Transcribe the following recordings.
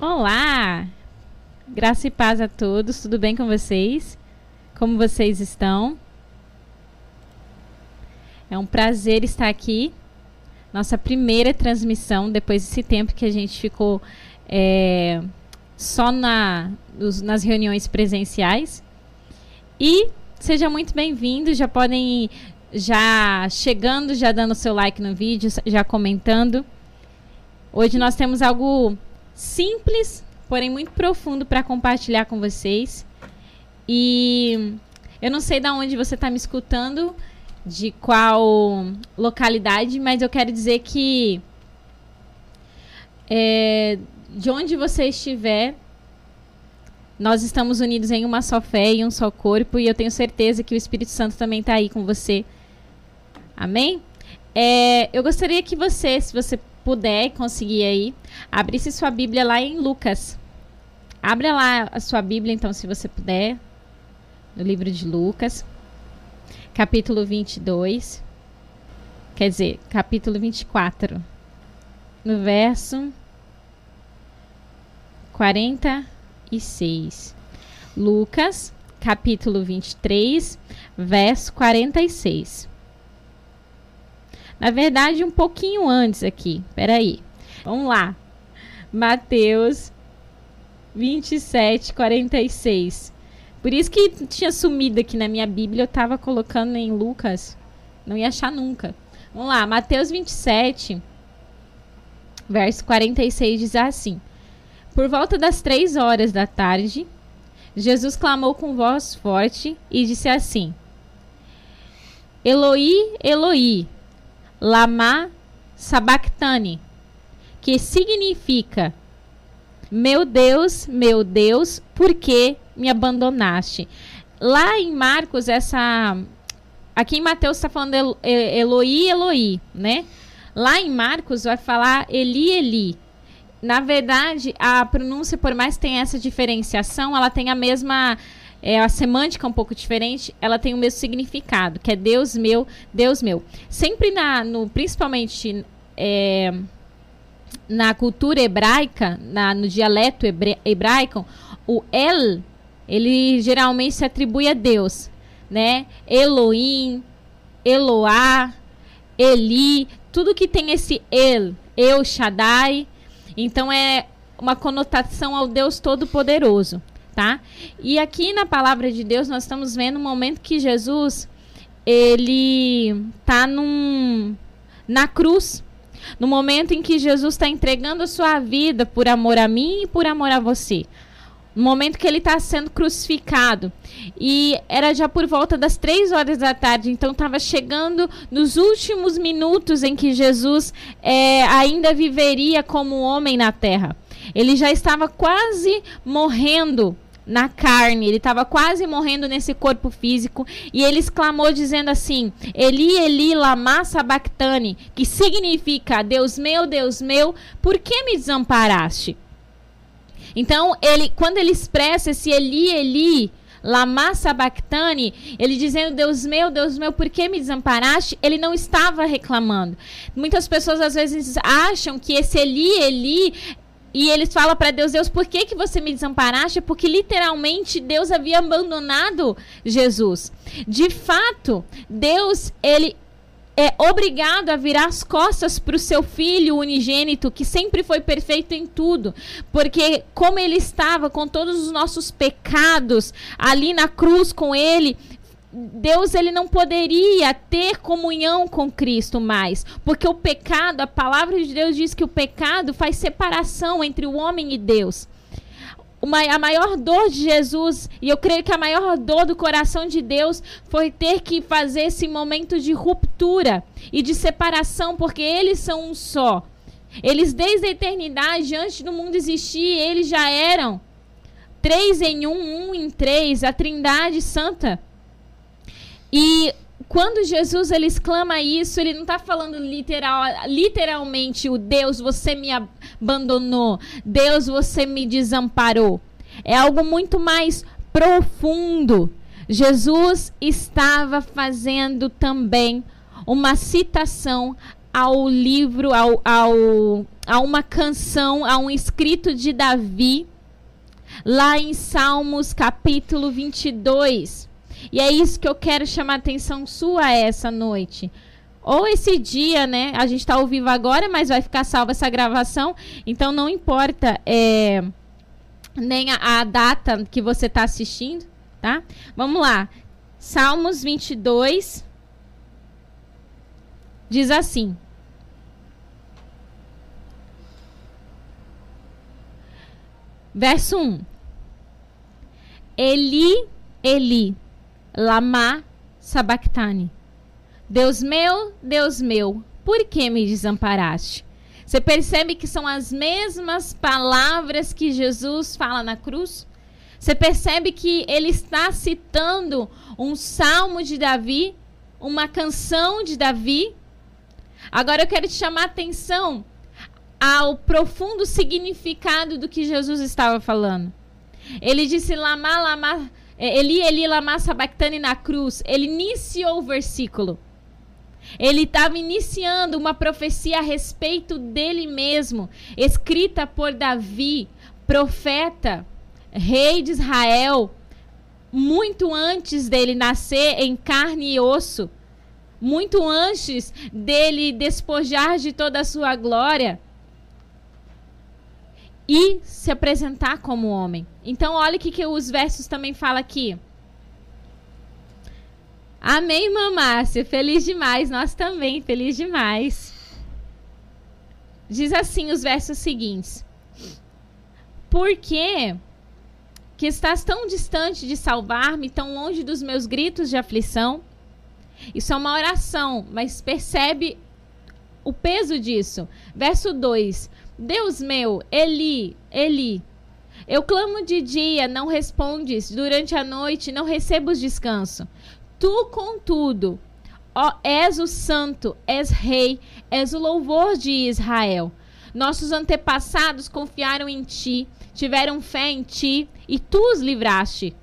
Olá! Graça e paz a todos, tudo bem com vocês? Como vocês estão? É um prazer estar aqui. Nossa primeira transmissão, depois desse tempo que a gente ficou é, só na, nas reuniões presenciais. E seja muito bem-vindo, já podem ir já chegando, já dando seu like no vídeo, já comentando. Hoje nós temos algo simples, porém muito profundo para compartilhar com vocês. E eu não sei de onde você está me escutando, de qual localidade, mas eu quero dizer que é, de onde você estiver, nós estamos unidos em uma só fé e um só corpo, e eu tenho certeza que o Espírito Santo também está aí com você. Amém? É, eu gostaria que você, se você puder conseguir aí, abrisse sua Bíblia lá em Lucas. Abra lá a sua Bíblia, então, se você puder, no livro de Lucas, capítulo 22. Quer dizer, capítulo 24. No verso 46. Lucas, capítulo 23, verso 46. Na verdade, um pouquinho antes aqui. Peraí. Vamos lá. Mateus 27, 46. Por isso que tinha sumido aqui na minha Bíblia. Eu estava colocando em Lucas. Não ia achar nunca. Vamos lá. Mateus 27, verso 46 diz assim: Por volta das três horas da tarde, Jesus clamou com voz forte e disse assim: Eloi, Eloi, Lama Sabachthani, que significa Meu Deus, meu Deus, por que me abandonaste? Lá em Marcos, essa. Aqui em Mateus está falando Eloi, Eloi, né? Lá em Marcos vai falar Eli, Eli. Na verdade, a pronúncia, por mais que tenha essa diferenciação, ela tem a mesma é, a semântica é um pouco diferente, ela tem o mesmo significado, que é Deus meu, Deus meu. Sempre na, no, principalmente é, na cultura hebraica, na, no dialeto hebraico, o El, ele geralmente se atribui a Deus, né? Elohim, Eloá, Eli, tudo que tem esse El, El Shaddai, então é uma conotação ao Deus Todo-Poderoso tá? E aqui na palavra de Deus nós estamos vendo o momento que Jesus ele tá num na cruz, no momento em que Jesus está entregando a sua vida por amor a mim e por amor a você. No momento que ele está sendo crucificado. E era já por volta das três horas da tarde, então estava chegando nos últimos minutos em que Jesus é, ainda viveria como homem na terra. Ele já estava quase morrendo na carne, ele estava quase morrendo nesse corpo físico, e ele exclamou dizendo assim: Eli, Eli, lama sabachthani, que significa: Deus meu, Deus meu, por que me desamparaste? Então, ele, quando ele expressa esse Eli, Eli, Lama Sabachthani, ele dizendo, Deus meu, Deus meu, por que me desamparaste? Ele não estava reclamando. Muitas pessoas às vezes acham que esse Eli, Eli e eles falam para Deus, Deus, por que, que você me desamparaste? Porque literalmente Deus havia abandonado Jesus. De fato, Deus, ele é obrigado a virar as costas para o seu filho unigênito, que sempre foi perfeito em tudo, porque como ele estava com todos os nossos pecados ali na cruz com ele, Deus ele não poderia ter comunhão com Cristo mais, porque o pecado, a palavra de Deus diz que o pecado faz separação entre o homem e Deus. Uma, a maior dor de Jesus, e eu creio que a maior dor do coração de Deus foi ter que fazer esse momento de ruptura e de separação, porque eles são um só. Eles, desde a eternidade, antes do mundo existir, eles já eram três em um, um em três, a Trindade Santa. E quando Jesus ele exclama isso, ele não está falando literal, literalmente o Deus, você me abandonou, Deus, você me desamparou. É algo muito mais profundo. Jesus estava fazendo também uma citação ao livro, ao, ao, a uma canção, a um escrito de Davi, lá em Salmos capítulo 22. E é isso que eu quero chamar a atenção sua essa noite. Ou esse dia, né? A gente está ao vivo agora, mas vai ficar salva essa gravação. Então não importa é, nem a, a data que você está assistindo, tá? Vamos lá. Salmos 22 diz assim: Verso 1. Eli, Eli, lama sabachthani. Deus meu, Deus meu, por que me desamparaste? Você percebe que são as mesmas palavras que Jesus fala na cruz? Você percebe que ele está citando um salmo de Davi, uma canção de Davi? Agora eu quero te chamar a atenção ao profundo significado do que Jesus estava falando. Ele disse lama, lama, Eli, Eli, lama sabachthani na cruz. Ele iniciou o versículo. Ele estava iniciando uma profecia a respeito dele mesmo, escrita por Davi, profeta, rei de Israel, muito antes dele nascer em carne e osso, muito antes dele despojar de toda a sua glória e se apresentar como homem. Então, olha o que, que os versos também falam aqui. Amém, irmã Márcia. Feliz demais. Nós também, feliz demais. Diz assim os versos seguintes. Por que que estás tão distante de salvar-me, tão longe dos meus gritos de aflição? Isso é uma oração, mas percebe o peso disso. Verso 2: Deus meu, Eli, Eli, eu clamo de dia, não respondes, durante a noite não recebo descanso. Tu, contudo, ó, és o santo, és rei, és o louvor de Israel. Nossos antepassados confiaram em ti, tiveram fé em ti e tu os livraste.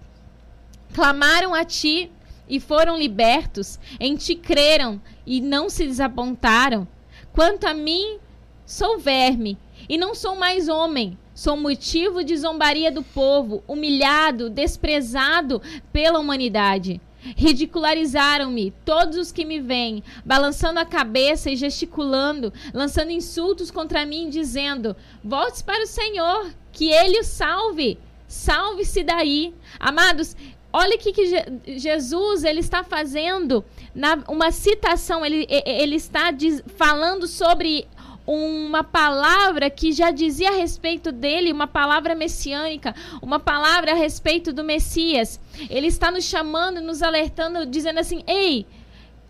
Clamaram a ti e foram libertos, em ti creram e não se desapontaram. Quanto a mim, sou verme e não sou mais homem. Sou motivo de zombaria do povo, humilhado, desprezado pela humanidade. Ridicularizaram-me todos os que me veem, balançando a cabeça e gesticulando, lançando insultos contra mim, dizendo: Volte para o Senhor, que ele o salve. Salve-se daí. Amados, olha o que, que Jesus ele está fazendo na, uma citação, ele, ele está diz, falando sobre uma palavra que já dizia a respeito dele, uma palavra messiânica, uma palavra a respeito do Messias. Ele está nos chamando, nos alertando, dizendo assim: ei.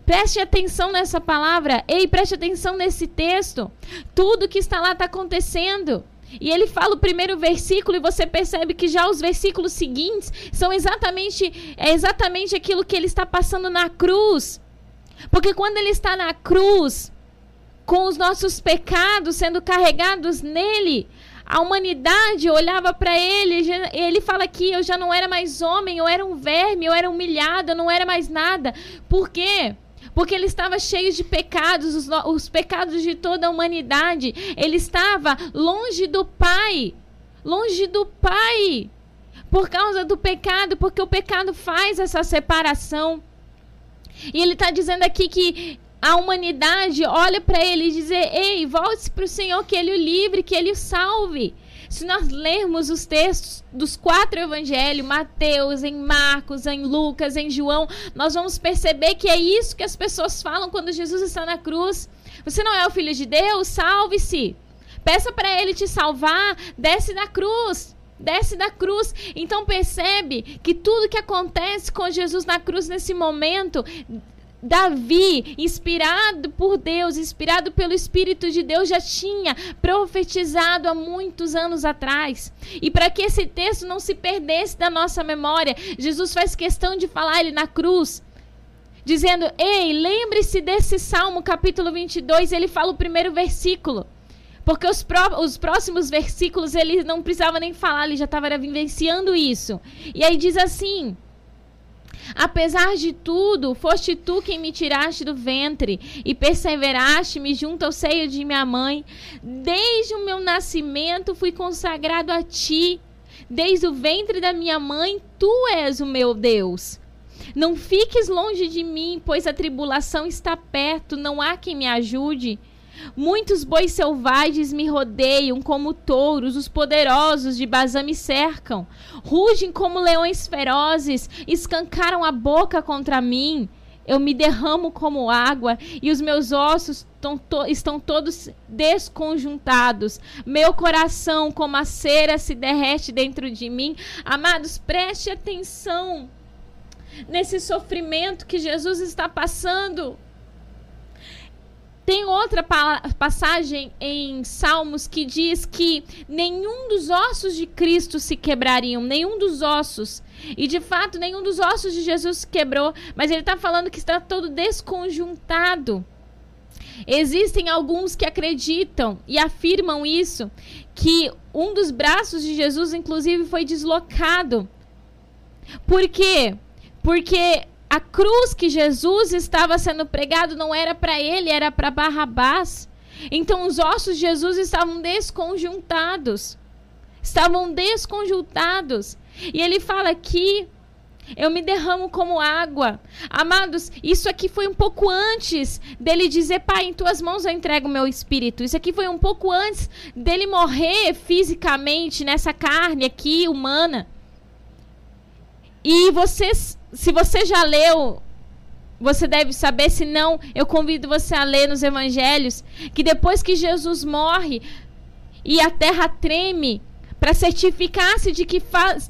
Preste atenção nessa palavra. Ei, preste atenção nesse texto. Tudo que está lá está acontecendo. E ele fala o primeiro versículo e você percebe que já os versículos seguintes são exatamente é exatamente aquilo que ele está passando na cruz. Porque quando ele está na cruz, com os nossos pecados sendo carregados nele. A humanidade olhava para ele, ele fala que eu já não era mais homem, eu era um verme, eu era humilhado, eu não era mais nada. Por quê? Porque ele estava cheio de pecados, os, os pecados de toda a humanidade. Ele estava longe do Pai. Longe do Pai. Por causa do pecado, porque o pecado faz essa separação. E ele está dizendo aqui que a humanidade olha para ele e diz: Ei, volte para o Senhor, que ele o livre, que ele o salve. Se nós lermos os textos dos quatro evangelhos, Mateus, em Marcos, em Lucas, em João, nós vamos perceber que é isso que as pessoas falam quando Jesus está na cruz. Você não é o filho de Deus? Salve-se. Peça para ele te salvar, desce da cruz. Desce da cruz. Então percebe que tudo que acontece com Jesus na cruz nesse momento Davi, inspirado por Deus, inspirado pelo Espírito de Deus, já tinha profetizado há muitos anos atrás. E para que esse texto não se perdesse da nossa memória, Jesus faz questão de falar ele na cruz. Dizendo, ei, lembre-se desse Salmo capítulo 22, ele fala o primeiro versículo. Porque os, pró os próximos versículos ele não precisava nem falar, ele já estava vivenciando isso. E aí diz assim: Apesar de tudo, foste tu quem me tiraste do ventre e perseveraste-me junto ao seio de minha mãe. Desde o meu nascimento fui consagrado a ti. Desde o ventre da minha mãe, tu és o meu Deus. Não fiques longe de mim, pois a tribulação está perto, não há quem me ajude. Muitos bois selvagens me rodeiam como touros, os poderosos de Bazã me cercam. Rugem como leões ferozes, escancaram a boca contra mim. Eu me derramo como água e os meus ossos estão todos desconjuntados. Meu coração, como a cera, se derrete dentro de mim. Amados, preste atenção nesse sofrimento que Jesus está passando. Tem outra pa passagem em Salmos que diz que nenhum dos ossos de Cristo se quebrariam, nenhum dos ossos. E de fato, nenhum dos ossos de Jesus se quebrou, mas ele está falando que está todo desconjuntado. Existem alguns que acreditam e afirmam isso, que um dos braços de Jesus, inclusive, foi deslocado. Por quê? Porque a cruz que Jesus estava sendo pregado não era para ele, era para Barrabás. Então os ossos de Jesus estavam desconjuntados. Estavam desconjuntados. E ele fala aqui: eu me derramo como água. Amados, isso aqui foi um pouco antes dele dizer: Pai, em tuas mãos eu entrego o meu espírito. Isso aqui foi um pouco antes dele morrer fisicamente nessa carne aqui humana. E vocês se você já leu, você deve saber, se não, eu convido você a ler nos evangelhos que depois que Jesus morre e a terra treme para certificar-se de que,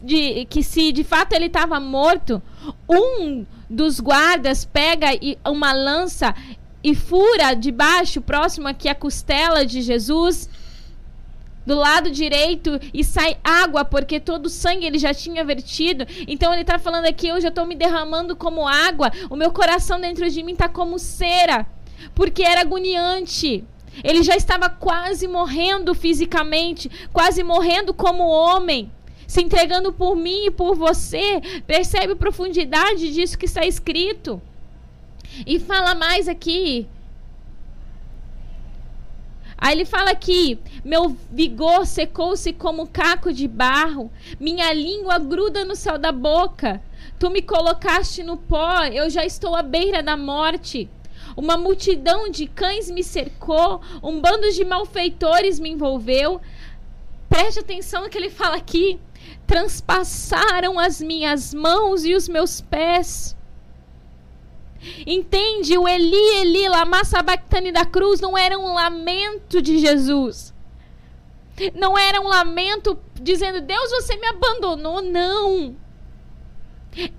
de que se de fato ele estava morto, um dos guardas pega uma lança e fura debaixo, próximo aqui à costela de Jesus do lado direito e sai água, porque todo o sangue ele já tinha vertido. Então ele está falando aqui: eu já estou me derramando como água, o meu coração dentro de mim está como cera, porque era agoniante. Ele já estava quase morrendo fisicamente, quase morrendo como homem, se entregando por mim e por você. Percebe a profundidade disso que está escrito? E fala mais aqui. Aí ele fala aqui: meu vigor secou-se como caco de barro, minha língua gruda no céu da boca. Tu me colocaste no pó, eu já estou à beira da morte. Uma multidão de cães me cercou, um bando de malfeitores me envolveu. Preste atenção no que ele fala aqui. Transpassaram as minhas mãos e os meus pés. Entende? O Eli, Eli, lama sabachthani da cruz não era um lamento de Jesus. Não era um lamento dizendo, Deus, você me abandonou. Não.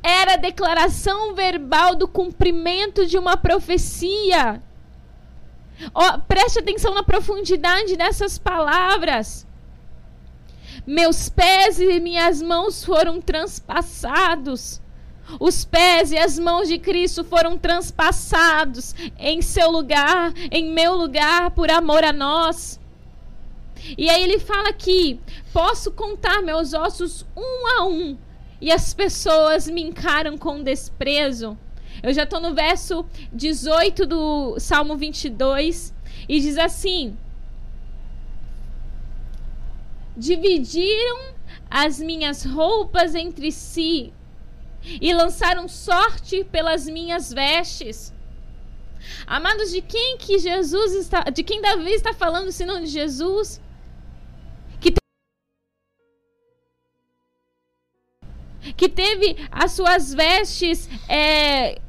Era a declaração verbal do cumprimento de uma profecia. Oh, preste atenção na profundidade dessas palavras. Meus pés e minhas mãos foram transpassados os pés e as mãos de Cristo foram transpassados em seu lugar, em meu lugar, por amor a nós. E aí ele fala aqui: posso contar meus ossos um a um, e as pessoas me encaram com desprezo. Eu já estou no verso 18 do Salmo 22, e diz assim: Dividiram as minhas roupas entre si, e lançaram sorte pelas minhas vestes. Amados, de quem que Jesus está, de quem Davi está falando, senão de Jesus? Que, te... que teve as suas vestes é,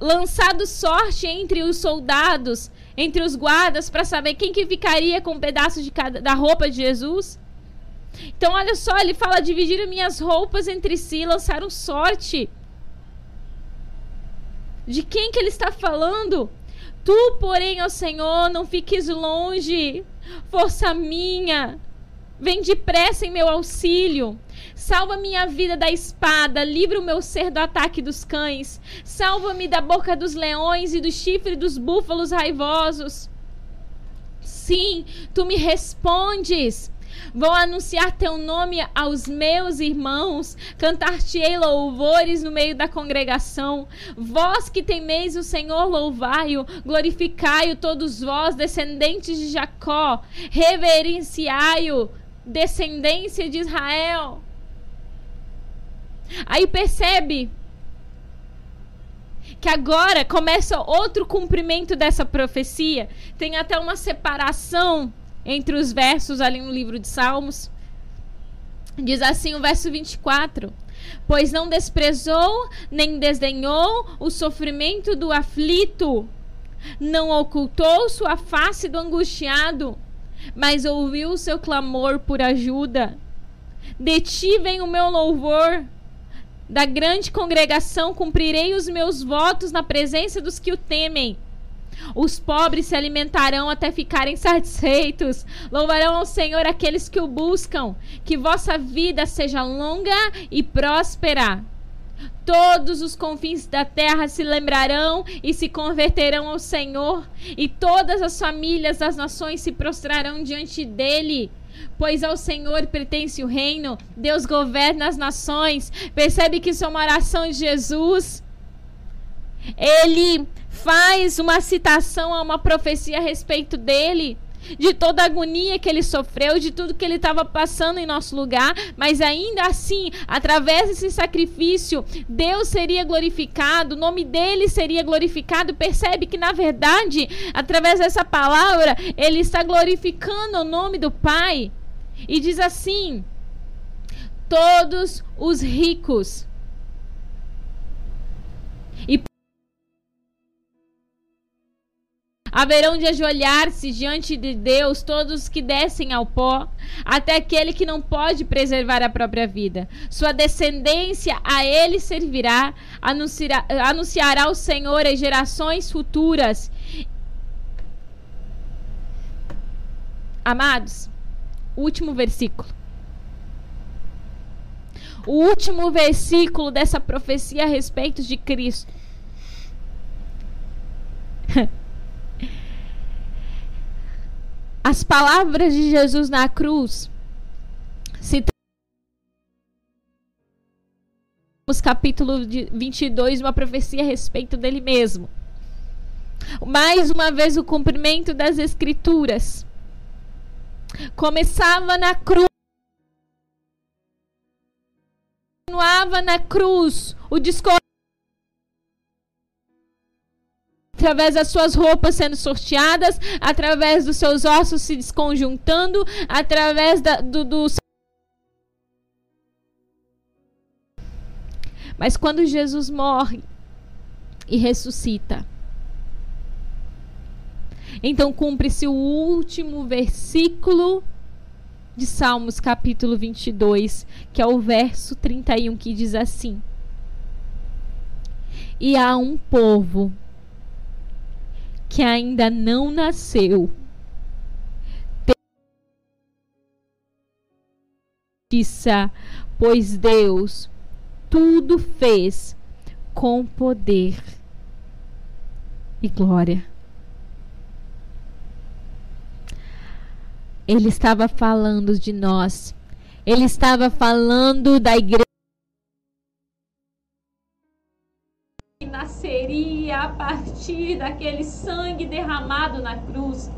lançado sorte entre os soldados, entre os guardas, para saber quem que ficaria com um pedaço de cada, da roupa de Jesus? Então, olha só, ele fala: dividiram minhas roupas entre si, lançaram sorte. De quem que ele está falando? Tu, porém, ó Senhor, não fiques longe. Força minha, vem depressa em meu auxílio. Salva minha vida da espada, livra o meu ser do ataque dos cães. Salva-me da boca dos leões e do chifre dos búfalos raivosos. Sim, tu me respondes Vou anunciar teu nome aos meus irmãos, cantar-te-ei louvores no meio da congregação. Vós que temeis o Senhor, louvai-o, glorificai-o todos vós, descendentes de Jacó, reverenciai-o, descendência de Israel. Aí percebe que agora começa outro cumprimento dessa profecia. Tem até uma separação entre os versos ali no livro de Salmos. Diz assim o verso 24: Pois não desprezou nem desdenhou o sofrimento do aflito, não ocultou sua face do angustiado, mas ouviu o seu clamor por ajuda. De ti vem o meu louvor. Da grande congregação cumprirei os meus votos na presença dos que o temem. Os pobres se alimentarão até ficarem satisfeitos. Louvarão ao Senhor aqueles que o buscam. Que vossa vida seja longa e próspera. Todos os confins da terra se lembrarão e se converterão ao Senhor, e todas as famílias das nações se prostrarão diante dele. Pois ao Senhor pertence o reino, Deus governa as nações. Percebe que isso é uma oração de Jesus. Ele faz uma citação a uma profecia a respeito dele, de toda a agonia que ele sofreu, de tudo que ele estava passando em nosso lugar, mas ainda assim, através desse sacrifício, Deus seria glorificado, o nome dele seria glorificado. Percebe que, na verdade, através dessa palavra, ele está glorificando o nome do Pai. E diz assim: todos os ricos. E Haverão de ajoelhar-se diante de Deus todos os que descem ao pó, até aquele que não pode preservar a própria vida. Sua descendência a ele servirá, anunciará, anunciará o Senhor às gerações futuras. Amados, último versículo. O último versículo dessa profecia a respeito de Cristo. As palavras de Jesus na cruz se capítulo 22, uma profecia a respeito dele mesmo. Mais uma vez o cumprimento das escrituras. Começava na cruz. Continuava na cruz o discurso através das suas roupas sendo sorteadas, através dos seus ossos se desconjuntando, através da, do, do. Mas quando Jesus morre e ressuscita, então cumpre-se o último versículo de Salmos, capítulo 22, que é o verso 31, que diz assim: E há um povo que ainda não nasceu. Justiça, pois Deus tudo fez com poder e glória. Ele estava falando de nós. Ele estava falando da igreja. Partir daquele sangue derramado na cruz.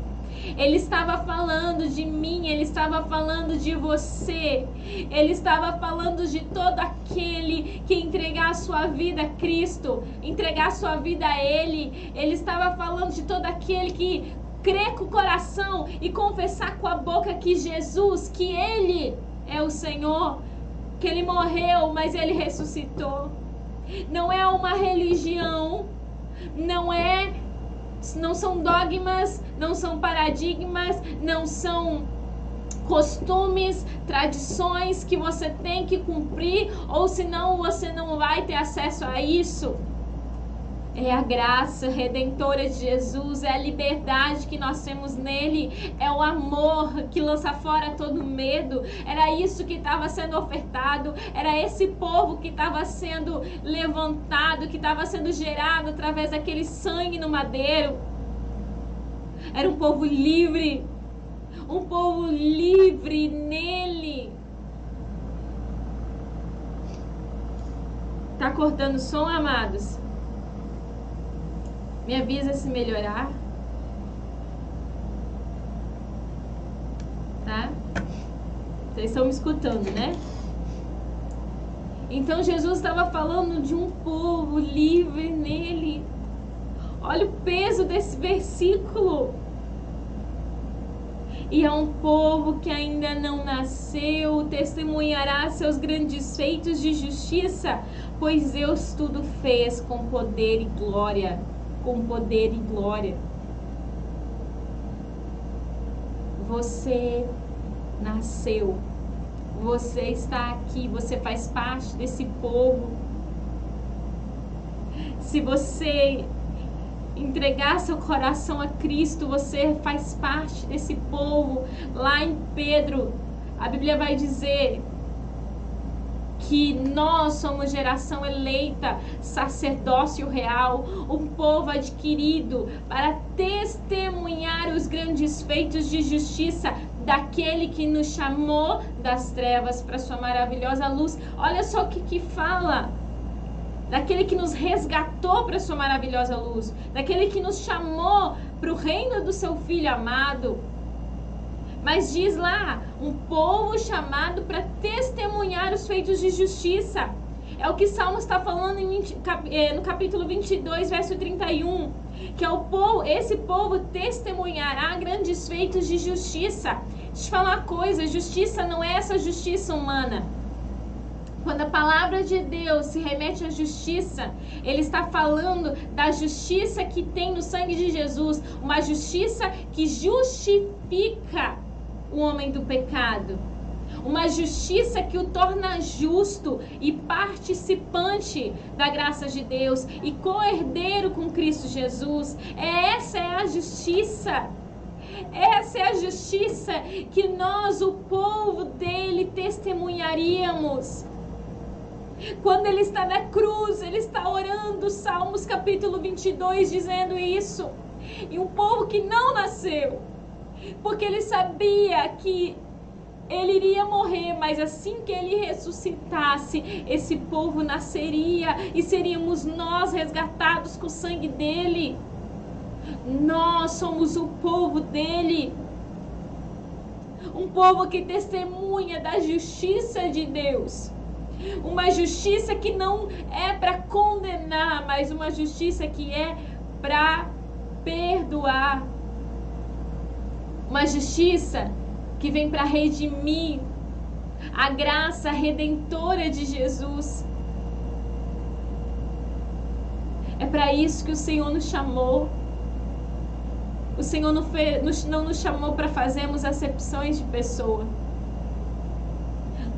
Ele estava falando de mim, ele estava falando de você, ele estava falando de todo aquele que entregar a sua vida a Cristo, entregar a sua vida a Ele. Ele estava falando de todo aquele que crê com o coração e confessar com a boca que Jesus, que Ele é o Senhor, que Ele morreu, mas Ele ressuscitou não é uma religião, não é não são dogmas, não são paradigmas, não são costumes, tradições que você tem que cumprir, ou senão você não vai ter acesso a isso. É a graça redentora de Jesus, é a liberdade que nós temos nele, é o amor que lança fora todo medo. Era isso que estava sendo ofertado, era esse povo que estava sendo levantado, que estava sendo gerado através daquele sangue no madeiro. Era um povo livre, um povo livre nele. Tá cortando som, amados? Me avisa se melhorar. Tá? Vocês estão me escutando, né? Então Jesus estava falando de um povo livre nele. Olha o peso desse versículo. E a um povo que ainda não nasceu, testemunhará seus grandes feitos de justiça, pois Deus tudo fez com poder e glória. Com poder e glória. Você nasceu você está aqui, você faz parte desse povo. Se você entregar seu coração a Cristo, você faz parte desse povo. Lá em Pedro, a Bíblia vai dizer que nós somos geração eleita, sacerdócio real, um povo adquirido para testemunhar os grandes feitos de justiça daquele que nos chamou das trevas para sua maravilhosa luz. Olha só o que, que fala. Daquele que nos resgatou para sua maravilhosa luz, daquele que nos chamou para o reino do seu filho amado. Mas diz lá, um povo chamado para testemunhar os feitos de justiça. É o que Salmo está falando eh, no capítulo 22, verso 31 que é o povo, esse povo testemunhará grandes feitos de justiça. Deixa eu falar uma coisa, justiça não é essa justiça humana. Quando a palavra de Deus se remete à justiça, ele está falando da justiça que tem no sangue de Jesus, uma justiça que justifica o homem do pecado uma justiça que o torna justo e participante da graça de Deus e co-herdeiro com Cristo Jesus. Essa é a justiça. Essa é a justiça que nós, o povo dele, testemunharíamos. Quando ele está na cruz, ele está orando, Salmos capítulo 22, dizendo isso. E um povo que não nasceu, porque ele sabia que ele iria morrer, mas assim que ele ressuscitasse, esse povo nasceria e seríamos nós resgatados com o sangue dele. Nós somos o povo dele. Um povo que testemunha da justiça de Deus. Uma justiça que não é para condenar, mas uma justiça que é para perdoar. Uma justiça que vem para redimir a graça redentora de Jesus. É para isso que o Senhor nos chamou. O Senhor não, fez, não nos chamou para fazermos acepções de pessoa.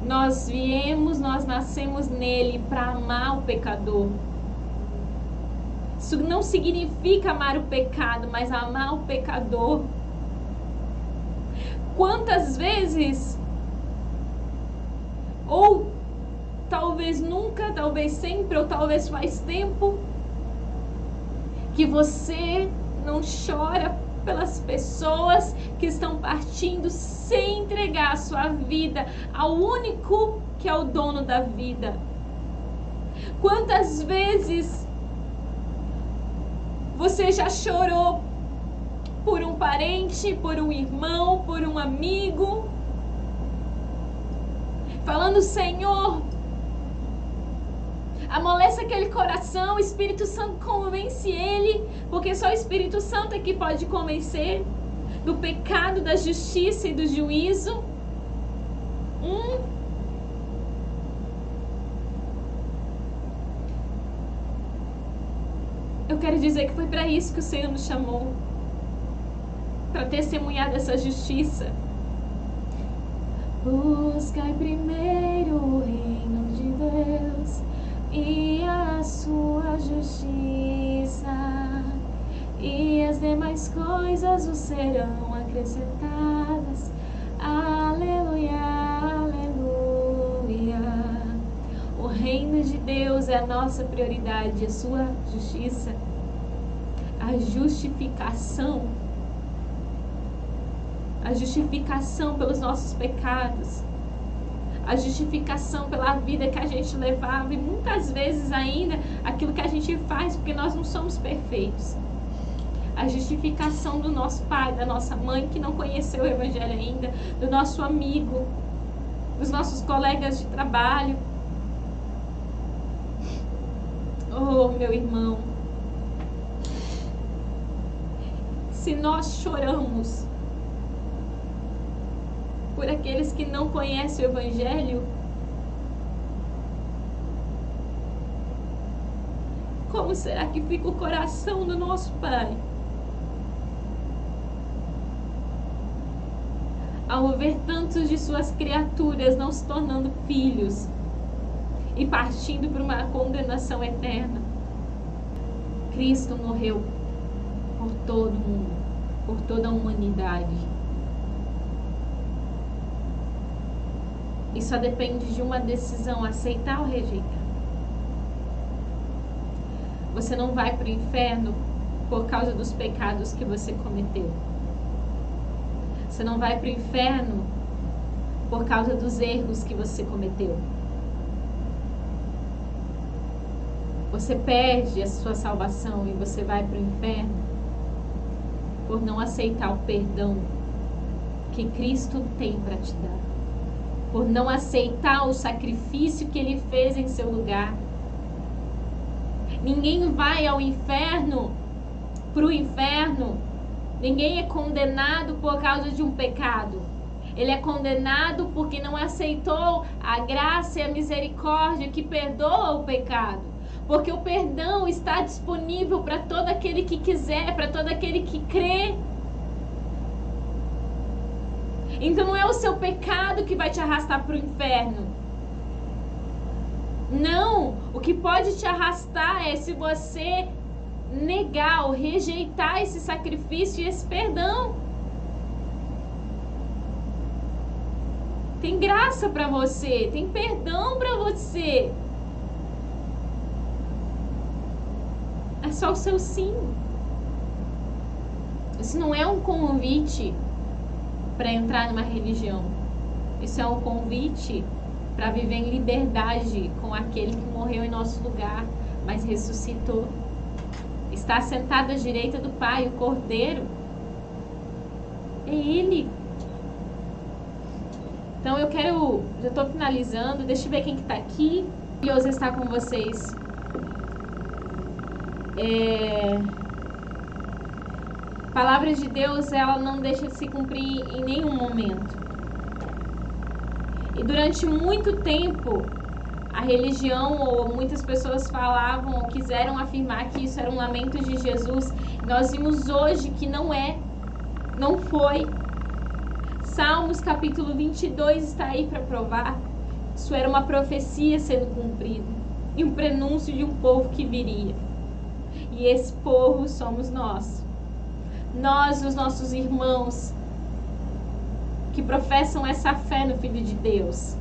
Nós viemos, nós nascemos nele para amar o pecador. Isso não significa amar o pecado, mas amar o pecador. Quantas vezes, ou talvez nunca, talvez sempre, ou talvez faz tempo, que você não chora pelas pessoas que estão partindo sem entregar a sua vida ao único que é o dono da vida. Quantas vezes você já chorou por um parente, por um irmão, por um amigo, falando: Senhor, amolece aquele coração, o Espírito Santo convence ele, porque só o Espírito Santo é que pode convencer do pecado, da justiça e do juízo. Hum. Eu quero dizer que foi para isso que o Senhor nos chamou para testemunhar dessa justiça. Buscai primeiro o reino de Deus e a sua justiça, e as demais coisas o serão acrescentadas. Aleluia, aleluia. O reino de Deus é a nossa prioridade, a sua justiça, a justificação a justificação pelos nossos pecados, a justificação pela vida que a gente levava e muitas vezes ainda aquilo que a gente faz porque nós não somos perfeitos. A justificação do nosso pai, da nossa mãe que não conheceu o Evangelho ainda, do nosso amigo, dos nossos colegas de trabalho. Oh, meu irmão, se nós choramos por aqueles que não conhecem o Evangelho? Como será que fica o coração do nosso Pai? Ao ver tantos de suas criaturas não se tornando filhos e partindo para uma condenação eterna. Cristo morreu por todo mundo, por toda a humanidade. E só depende de uma decisão, aceitar ou rejeitar. Você não vai para o inferno por causa dos pecados que você cometeu. Você não vai para o inferno por causa dos erros que você cometeu. Você perde a sua salvação e você vai para o inferno por não aceitar o perdão que Cristo tem para te dar por não aceitar o sacrifício que ele fez em seu lugar. Ninguém vai ao inferno, para o inferno. Ninguém é condenado por causa de um pecado. Ele é condenado porque não aceitou a graça e a misericórdia que perdoa o pecado. Porque o perdão está disponível para todo aquele que quiser, para todo aquele que crê. Então não é o seu pecado que vai te arrastar para o inferno. Não, o que pode te arrastar é se você negar ou rejeitar esse sacrifício e esse perdão. Tem graça para você, tem perdão para você. É só o seu sim. Isso não é um convite para entrar numa religião. Isso é um convite para viver em liberdade com aquele que morreu em nosso lugar, mas ressuscitou. Está sentado à direita do Pai, o Cordeiro. É Ele. Então eu quero, já estou finalizando, deixa eu ver quem que está aqui. Curioso estar com vocês. É, palavra de Deus, ela não deixa de se cumprir em nenhum momento. E durante muito tempo, a religião ou muitas pessoas falavam ou quiseram afirmar que isso era um lamento de Jesus. Nós vimos hoje que não é, não foi. Salmos capítulo 22 está aí para provar. Isso era uma profecia sendo cumprida e um prenúncio de um povo que viria. E esse povo somos nós nós e os nossos irmãos que professam essa fé no Filho de Deus.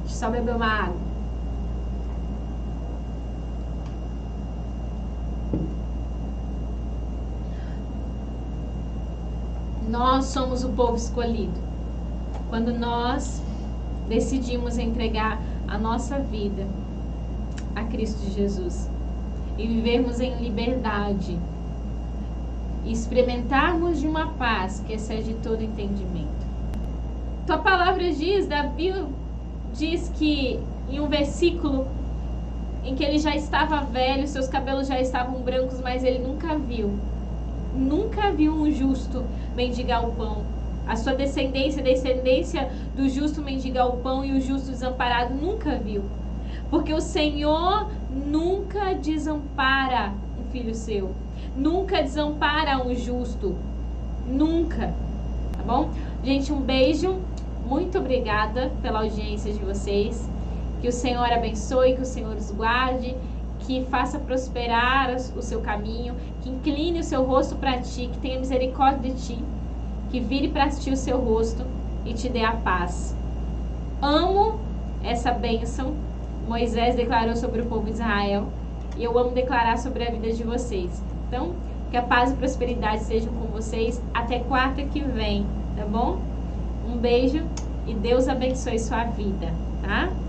Deixa eu só beber uma água. Nós somos o povo escolhido. Quando nós decidimos entregar a nossa vida a Cristo Jesus e vivermos em liberdade e experimentarmos de uma paz que excede todo entendimento. Tua palavra diz, Davi diz que em um versículo em que ele já estava velho, seus cabelos já estavam brancos, mas ele nunca viu, nunca viu um justo mendigar o pão. A sua descendência, descendência do justo mendigar o pão e o justo desamparado nunca viu. Porque o Senhor nunca desampara um filho seu nunca desampara um justo. Nunca. Tá bom? Gente, um beijo. Muito obrigada pela audiência de vocês. Que o Senhor abençoe, que o Senhor os guarde, que faça prosperar o seu caminho, que incline o seu rosto para ti, que tenha misericórdia de ti, que vire para ti o seu rosto e te dê a paz. Amo essa bênção. Moisés declarou sobre o povo de Israel e eu amo declarar sobre a vida de vocês. Então, Que a paz e prosperidade sejam com vocês até quarta que vem, tá bom? Um beijo e Deus abençoe sua vida, tá?